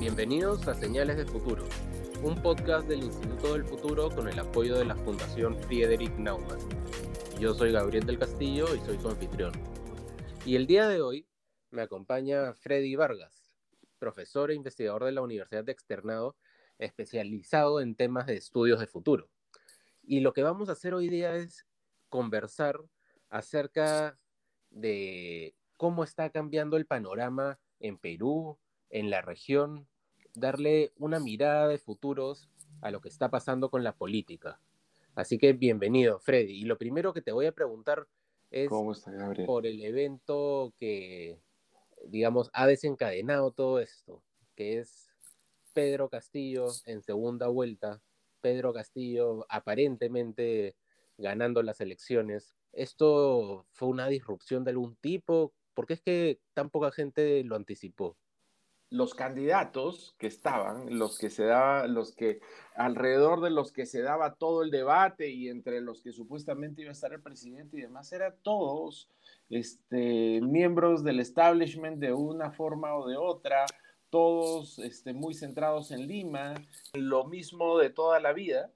Bienvenidos a Señales de Futuro, un podcast del Instituto del Futuro con el apoyo de la Fundación Friedrich Naumann. Yo soy Gabriel del Castillo y soy su anfitrión. Y el día de hoy me acompaña Freddy Vargas, profesor e investigador de la Universidad de Externado, especializado en temas de estudios de futuro. Y lo que vamos a hacer hoy día es conversar acerca de cómo está cambiando el panorama en Perú, en la región, darle una mirada de futuros a lo que está pasando con la política. Así que bienvenido, Freddy. Y lo primero que te voy a preguntar es por el evento que, digamos, ha desencadenado todo esto, que es Pedro Castillo en segunda vuelta, Pedro Castillo aparentemente ganando las elecciones. ¿Esto fue una disrupción de algún tipo? ¿Por qué es que tan poca gente lo anticipó? Los candidatos que estaban, los que se daba, los que alrededor de los que se daba todo el debate y entre los que supuestamente iba a estar el presidente y demás, eran todos este, miembros del establishment de una forma o de otra, todos este, muy centrados en Lima, lo mismo de toda la vida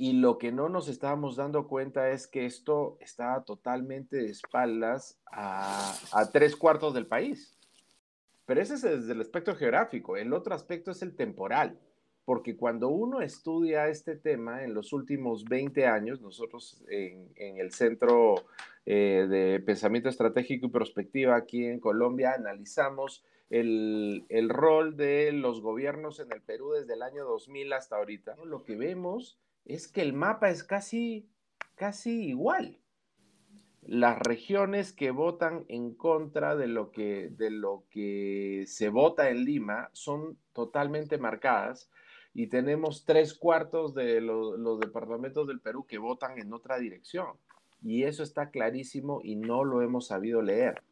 y lo que no nos estábamos dando cuenta es que esto estaba totalmente de espaldas a, tres cuartos del país. Pero ese es desde el aspecto geográfico. El otro aspecto es el temporal. Porque cuando uno estudia este tema en los últimos 20 años, nosotros en, el Centro eh, de Pensamiento Estratégico y Prospectiva aquí en Colombia analizamos el, el, rol de los gobiernos en el Perú desde el año 2000 hasta ahorita. Lo que vemos es que el mapa es casi, casi igual. Las regiones que votan en contra de lo que, de lo que se vota en Lima son totalmente marcadas y tenemos tres cuartos de los departamentos del Perú que votan en otra dirección. Y eso está clarísimo y no lo hemos sabido leer.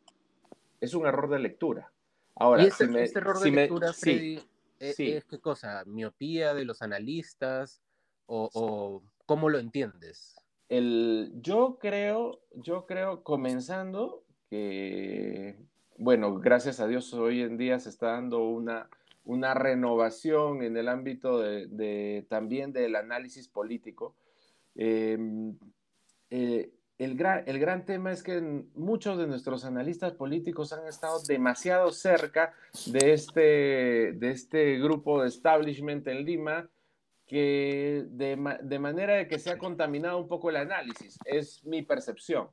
Es un error de lectura. Ahora, ¿Y este, este error de lectura, Freddy, e, es qué cosa? ¿Miopía de los analistas? o, cómo lo entiendes? Yo creo, yo creo, comenzando que, bueno, gracias a Dios hoy en día se está dando una, una renovación en el ámbito de, también del análisis político. Em, eh, el, gran, el gran tema es que muchos de nuestros analistas políticos han estado demasiado cerca de este, de este grupo de establishment en Lima que de, de, manera de que se ha contaminado un poco el análisis, es mi percepción.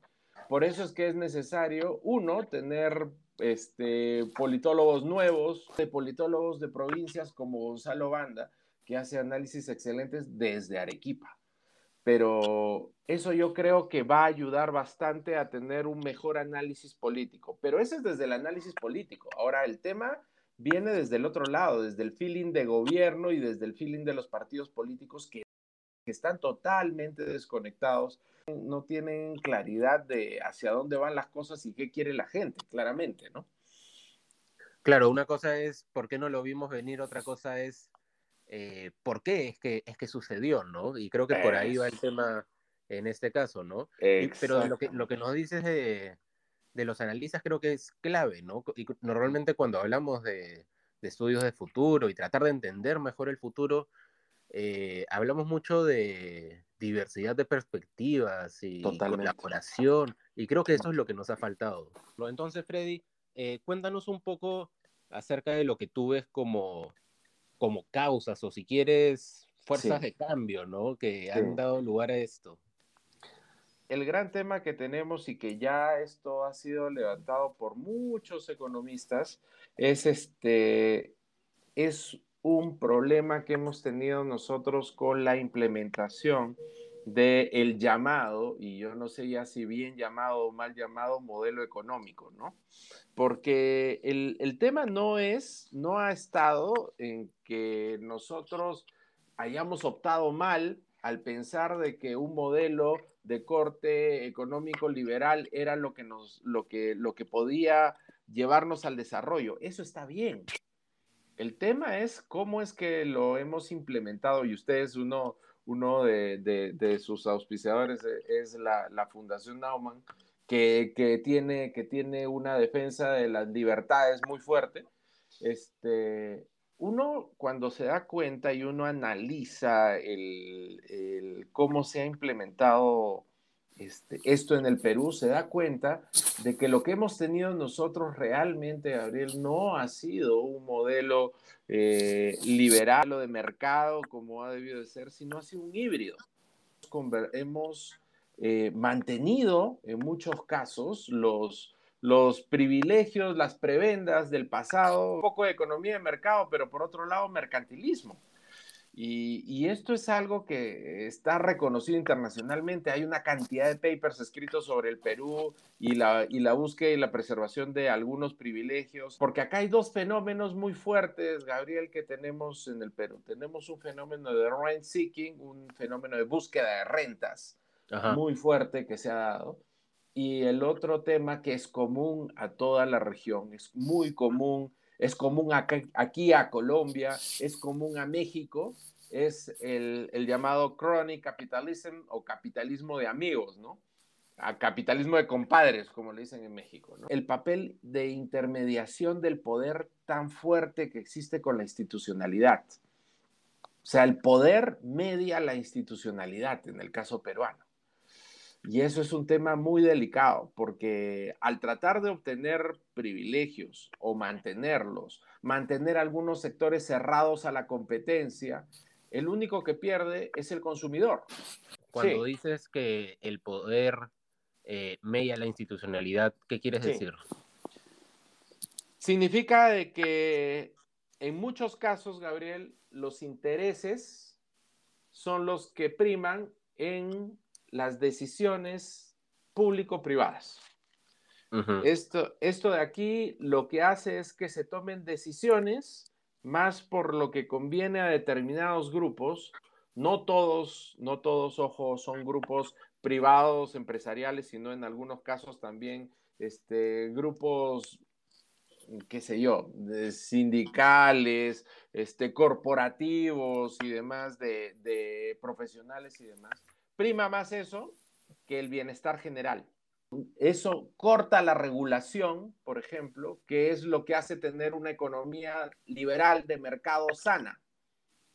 Por eso es que es necesario, uno, tener este, politólogos nuevos, de politólogos de provincias como Gonzalo Banda, que hace análisis excelentes desde Arequipa. Pero eso yo creo que va a ayudar bastante a tener un mejor análisis político. Pero ese es desde el análisis político. Ahora, el tema viene desde el otro lado, desde el feeling de gobierno y desde el feeling de los partidos políticos que, están totalmente desconectados, no tienen claridad de hacia dónde van las cosas y qué quiere la gente, claramente, ¿no? Claro, una cosa es por qué no lo vimos venir, otra cosa es eh, por qué es que, es que sucedió, ¿no? Y creo que por ahí va el tema en este caso, ¿no? pero lo que, lo que nos dices de, de los analistas creo que es clave, ¿no? Y normalmente cuando hablamos de, estudios de futuro y tratar de entender mejor el futuro, eh, hablamos mucho de diversidad de perspectivas y colaboración, y creo que eso es lo que nos ha faltado. Entonces, Freddy, eh, cuéntanos un poco acerca de lo que tú ves como, como causas o si quieres fuerzas de cambio, ¿no? Que han dado lugar a esto el gran tema que tenemos y que ya esto ha sido levantado por muchos economistas es este es un problema que hemos tenido nosotros con la implementación del el llamado, y yo no sé ya si bien llamado o mal llamado, modelo económico, ¿no? Porque el, el tema no es, no ha estado en que nosotros hayamos optado mal al pensar de que un modelo de corte económico liberal era lo que nos lo que lo que podía llevarnos al desarrollo. Eso está bien. El tema es cómo es que lo hemos implementado y ustedes uno uno de, sus auspiciadores es la, Fundación Naumann, que, que, tiene, que tiene una defensa de las libertades muy fuerte. Este, uno cuando se da cuenta y uno analiza cómo se ha implementado este, esto en el Perú, se da cuenta de que lo que hemos tenido nosotros realmente, Gabriel, no ha sido un modelo eh, liberal o de mercado como ha debido de ser, sino ha sido un híbrido. Hemos eh, mantenido en muchos casos los, los privilegios, las prebendas del pasado, un poco de economía de mercado, pero por otro lado mercantilismo. Y, esto es algo que está reconocido internacionalmente. Hay una cantidad de papers escritos sobre el Perú y la, y la búsqueda y la preservación de algunos privilegios, porque acá hay dos fenómenos muy fuertes, Gabriel, que tenemos en el Perú. Tenemos un fenómeno de rent seeking, un fenómeno de búsqueda de rentas muy fuerte que se ha dado. Y el otro tema que es común a toda la región, es muy común es común aquí, a Colombia, es común a México, es el, llamado chronic capitalism o capitalismo de amigos, ¿no? A capitalismo de compadres, como le dicen en México. ¿no? El papel de intermediación del poder tan fuerte que existe con la institucionalidad. O sea, el poder media la institucionalidad en el caso peruano. Y eso es un tema muy delicado, porque al tratar de obtener privilegios o mantenerlos, mantener algunos sectores cerrados a la competencia, el único que pierde es el consumidor. Cuando dices que el poder eh, media la institucionalidad, ¿qué quieres decir? Significa de que en muchos casos, Gabriel, los intereses son los que priman en las decisiones público-privadas. esto, esto de aquí lo que hace es que se tomen decisiones más por lo que conviene a determinados grupos. No todos, no todos, ojo, son grupos privados, empresariales, sino en algunos casos también este, grupos, qué sé yo, sindicales, este, corporativos y demás, de, de profesionales y demás prima más eso que el bienestar general. Eso corta la regulación, por ejemplo, que es lo que hace tener una economía liberal de mercado sana,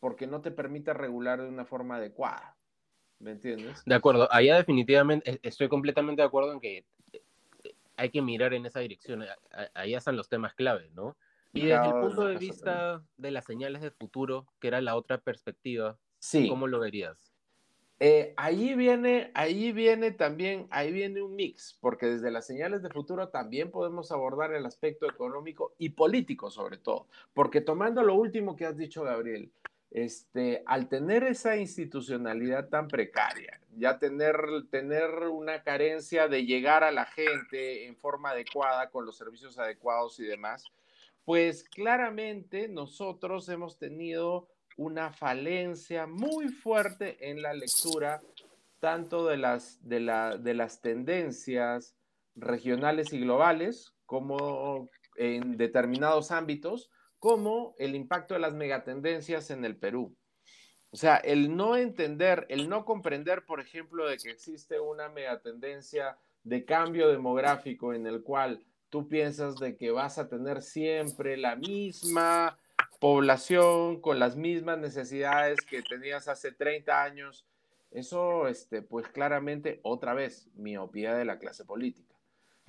porque no te permite regular de una forma adecuada. ¿Me entiendes? De acuerdo, allá definitivamente e, estoy completamente de acuerdo en que eh, hay que mirar en esa dirección. Allá están los temas claves, ¿no? Y desde el punto de vista de las señales de futuro, que era la otra perspectiva, ¿cómo lo verías? Eh, ahí, viene, ahí viene también, ahí viene un mix, porque desde las señales de futuro también podemos abordar el aspecto económico y político sobre todo, porque tomando lo último que has dicho, Gabriel, este, al tener esa institucionalidad tan precaria, ya tener, tener una carencia de llegar a la gente en forma adecuada, con los servicios adecuados y demás, pues claramente nosotros hemos tenido una falencia muy fuerte en la lectura tanto de las, de, las tendencias regionales y globales como en determinados ámbitos, como el impacto de las megatendencias en el Perú. O sea, el no entender, el no comprender, por ejemplo, de que existe una megatendencia de cambio demográfico en el cual tú piensas de que vas a tener siempre la misma población con las mismas necesidades que tenías hace 30 años. Eso, este, pues claramente, otra vez, miopía de la clase política.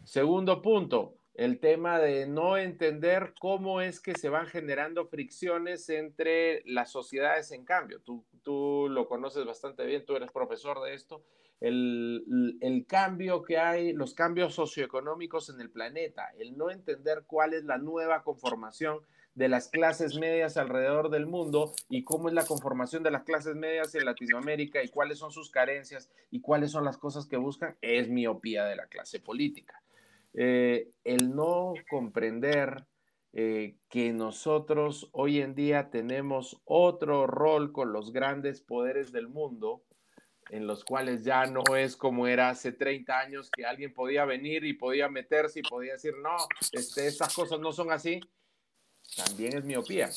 Segundo punto, el tema de no entender cómo es que se van generando fricciones entre las sociedades en cambio. Tú, tú lo conoces bastante bien, tú eres profesor de esto. El, el, cambio que hay, los cambios socioeconómicos en el planeta, el no entender cuál es la nueva conformación de las clases medias alrededor del mundo y cómo es la conformación de las clases medias en Latinoamérica y cuáles son sus carencias y cuáles son las cosas que buscan, es miopía de la clase política. Eh, el no comprender eh, que nosotros hoy en día tenemos otro rol con los grandes poderes del mundo, en los cuales ya no es como era hace 30 años que alguien podía venir y podía meterse y podía decir, no, este, estas cosas no son así también es miopía,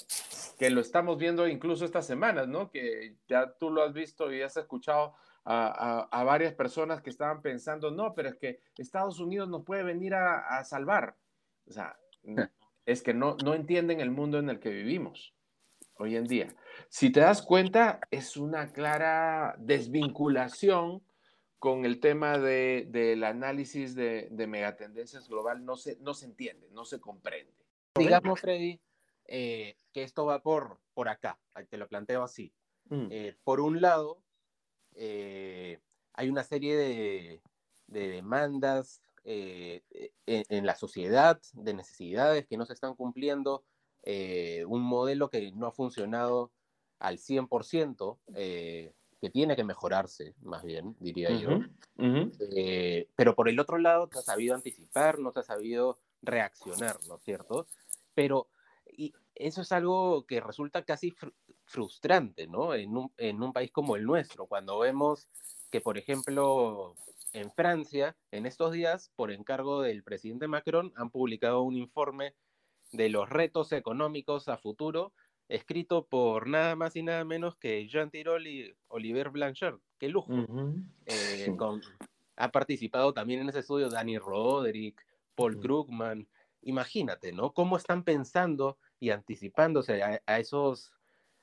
que lo estamos viendo incluso estas semanas, ¿no? Que ya tú lo has visto y has escuchado a, varias personas que estaban pensando, no, pero es que Estados Unidos nos puede venir a, salvar. O sea, es que no, no entienden el mundo en el que vivimos. hoy en día. Si te das cuenta, es una clara desvinculación con el tema de, del análisis de, de, megatendencias global, no se, no se entiende, no se comprende. Digamos, Freddy, eh, que esto va por, por acá, te lo planteo así. Mm. Eh, por un lado, eh, hay una serie de, de demandas en, en, la sociedad, de necesidades que no se están cumpliendo, un modelo que no ha funcionado al 100%, que tiene que mejorarse, más bien, diría yo. pero por el otro lado, te ha sabido anticipar, no te ha sabido reaccionar, ¿no es cierto? Pero y eso es algo que resulta casi frustrante, ¿no? En un, en un, país como el nuestro, cuando vemos que, por ejemplo, en Francia, en estos días, por encargo del presidente Macron, han publicado un informe de los retos económicos a futuro, escrito por nada más y nada menos que Jean Tirole y Oliver Blanchard. ¡Qué lujo! Eh, ha participado también en ese estudio Danny Roderick, Paul Krugman, imagínate, ¿no? Cómo están pensando y anticipándose a, esos,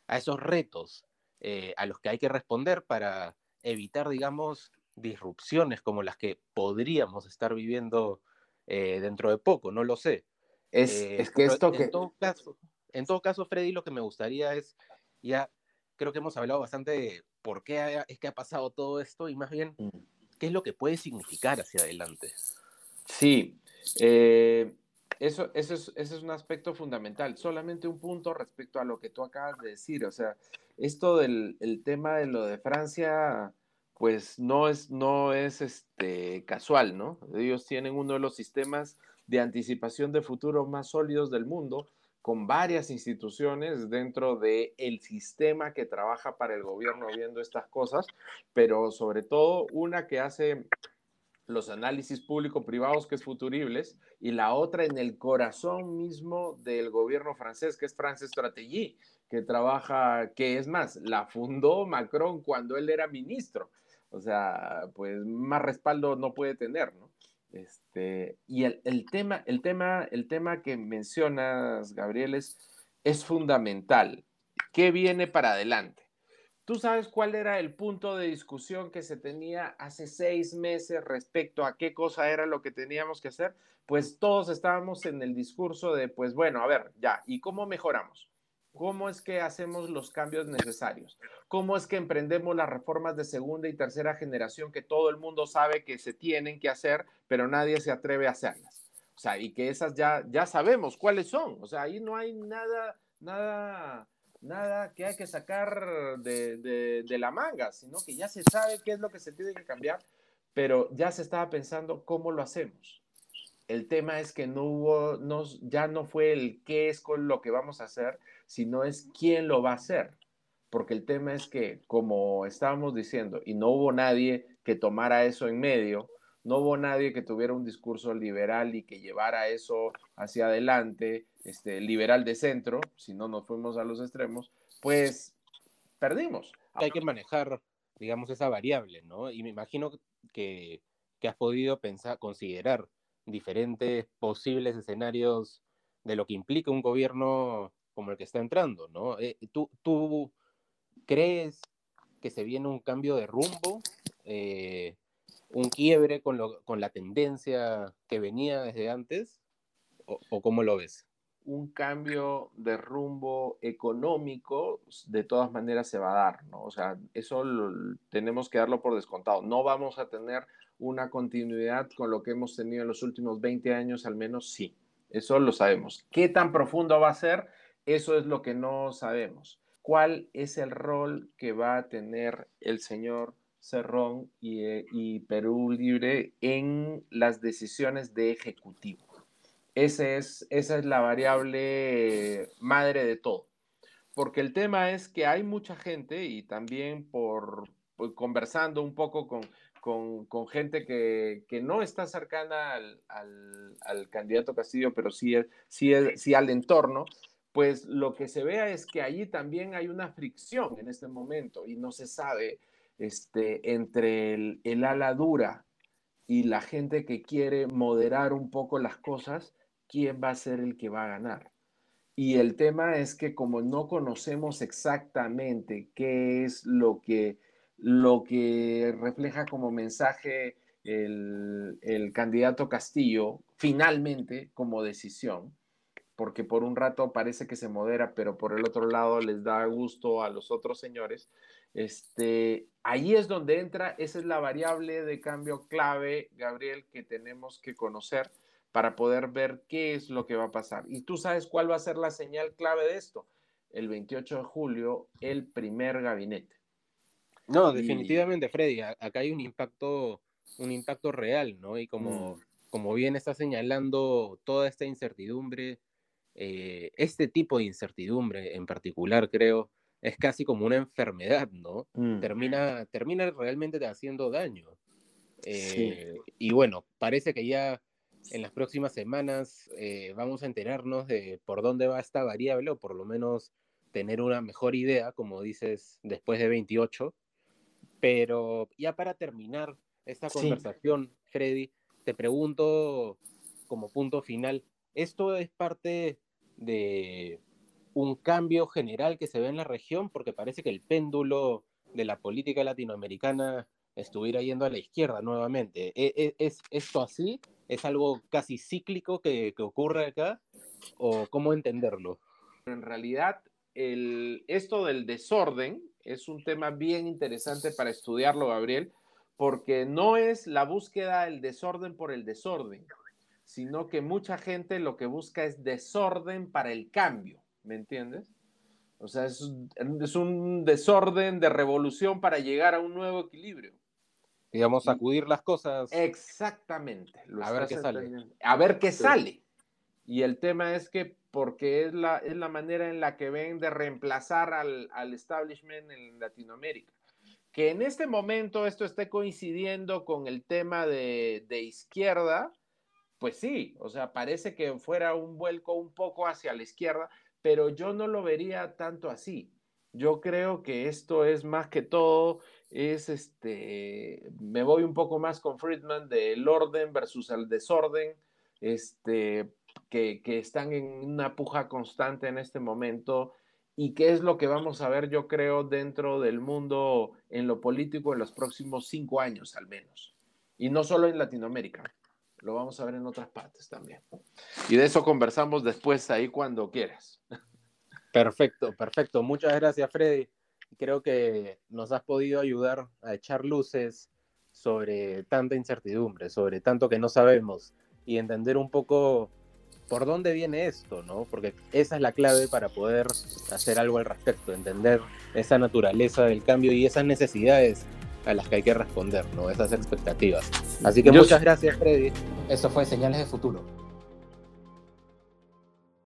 a esos retos eh, a los que hay que responder para evitar, digamos, disrupciones como las que podríamos estar viviendo eh, dentro de poco, no lo sé. Es, eh, es que esto que... En todo, caso, en todo caso, Freddy, lo que me gustaría es, ya creo que hemos hablado bastante de por qué es que ha pasado todo esto y más bien, mm. qué es lo que puede significar hacia adelante. Sí, eh, eso, eso, es, es un aspecto fundamental. Solamente un punto respecto a lo que tú acabas de decir. O sea, esto del el tema de lo de Francia, pues no es, no es este, casual, ¿no? Ellos tienen uno de los sistemas de anticipación de futuro más sólidos del mundo, con varias instituciones dentro del el sistema que trabaja para el gobierno viendo estas cosas, pero sobre todo una que hace los análisis público-privados, que es Futuribles, y la otra en el corazón mismo del gobierno francés, que es France Stratégie, que trabaja, que es más, la fundó Macron cuando él era ministro. O sea, pues más respaldo no puede tener, ¿no? Este, y el, el tema, el, tema, el tema que mencionas, Gabriel, es, es fundamental. ¿Qué viene para adelante? ¿Tú sabes cuál era el punto de discusión que se tenía hace seis meses respecto a qué cosa era lo que teníamos que hacer? Pues todos estábamos en el discurso de, pues bueno, a ver, ya, ¿y cómo mejoramos? ¿Cómo es que hacemos los cambios necesarios? ¿Cómo es que emprendemos las reformas de segunda y tercera generación que todo el mundo sabe que se tienen que hacer, pero nadie se atreve a hacerlas? O sea, y que esas ya, ya sabemos cuáles son. O sea, ahí no hay nada, nada nada que hay que sacar de, la manga, sino que ya se sabe qué es lo que se tiene que cambiar, pero ya se estaba pensando cómo lo hacemos. El tema es que no hubo, no, ya no fue el qué es con lo que vamos a hacer, sino es quién lo va a hacer. Porque el tema es que, como estábamos diciendo, y no hubo nadie que tomara eso en medio, no hubo nadie que tuviera un discurso liberal y que llevara eso hacia adelante, este, liberal de centro, si no nos fuimos a los extremos, pues perdimos. Hay que manejar, digamos, esa variable, ¿no? Y me imagino que, has podido pensar, considerar diferentes posibles escenarios de lo que implica un gobierno como el que está entrando, ¿no? Eh, ¿tú, ¿Tú crees que se viene un cambio de rumbo? Eh, un quiebre con, lo, con la tendencia que venía desde antes? ¿O, cómo lo ves? Un cambio de rumbo económico de todas maneras se va a dar, ¿no? O sea, eso tenemos que darlo por descontado. No vamos a tener una continuidad con lo que hemos tenido en los últimos 20 años, al menos sí. Eso lo sabemos. ¿Qué tan profundo va a ser? Eso es lo que no sabemos. ¿Cuál es el rol que va a tener el señor Cerrón eh, y, Perú Libre en las decisiones de ejecutivo. Ese es, esa es la variable madre de todo. Porque el tema es que hay mucha gente y también por, conversando un poco con, con, gente que, que, no está cercana al, al, candidato Castillo, pero sí, sí, sí al entorno, pues lo que se vea es que allí también hay una fricción en este momento y no se sabe este, entre el, ala dura y la gente que quiere moderar un poco las cosas, ¿quién va a ser el que va a ganar? Y el tema es que como no conocemos exactamente qué es lo que, lo que refleja como mensaje el, el candidato Castillo, finalmente como decisión, porque por un rato parece que se modera, pero por el otro lado les da gusto a los otros señores, este, ahí es donde entra, esa es la variable de cambio clave, Gabriel, que tenemos que conocer para poder ver qué es lo que va a pasar. Y tú sabes cuál va a ser la señal clave de esto. El 28 de julio, el primer gabinete. No, definitivamente, Freddy, acá hay un impacto, un impacto real, ¿no? Y como, mm. como bien está señalando toda esta incertidumbre, eh, este tipo de incertidumbre en particular, creo, es casi como una enfermedad, ¿no? Mm. Termina, termina realmente haciendo daño. Eh, y bueno, parece que ya en las próximas semanas eh, vamos a enterarnos de por dónde va esta variable o por lo menos tener una mejor idea, como dices, después de 28. Pero ya para terminar esta conversación, Freddy, te pregunto como punto final, ¿esto es parte de un cambio general que se ve en la región? Porque parece que el péndulo de la política latinoamericana estuviera yendo a la izquierda nuevamente. ¿E, e, ¿Es, esto así? ¿Es algo casi cíclico que, ocurre acá? ¿O cómo entenderlo? En realidad, esto del desorden es un tema bien interesante para estudiarlo, Gabriel, porque no es la búsqueda del desorden por el desorden, sino que mucha gente lo que busca es desorden para el cambio, ¿me entiendes? O sea, es un desorden de revolución para llegar a un nuevo equilibrio digamos, sacudir las cosas. Exactamente. a ver qué sale. A ver qué sale. Y el tema es que, porque es la, es la manera en la que ven de reemplazar al, al establishment en Latinoamérica. Que en este momento esto esté coincidiendo con el tema de, de izquierda, pues sí, o sea, parece que fuera un vuelco un poco hacia la izquierda, pero yo no lo vería tanto así. Yo creo que esto es más que todo es este, me voy un poco más con Friedman del orden versus el desorden, este, que, que, están en una puja constante en este momento y qué es lo que vamos a ver, yo creo, dentro del mundo en lo político en los próximos cinco años al menos. Y no solo en Latinoamérica, lo vamos a ver en otras partes también. Y de eso conversamos después ahí cuando quieras. Perfecto, perfecto. Muchas gracias, Freddy creo que nos has podido ayudar a echar luces sobre tanta incertidumbre, sobre tanto que no sabemos y entender un poco por dónde viene esto, ¿no? Porque esa es la clave para poder hacer algo al respecto, entender esa naturaleza del cambio y esas necesidades a las que hay que responder, ¿no? Esas expectativas. Así que muchas gracias, Freddy. Eso fue Señales de Futuro.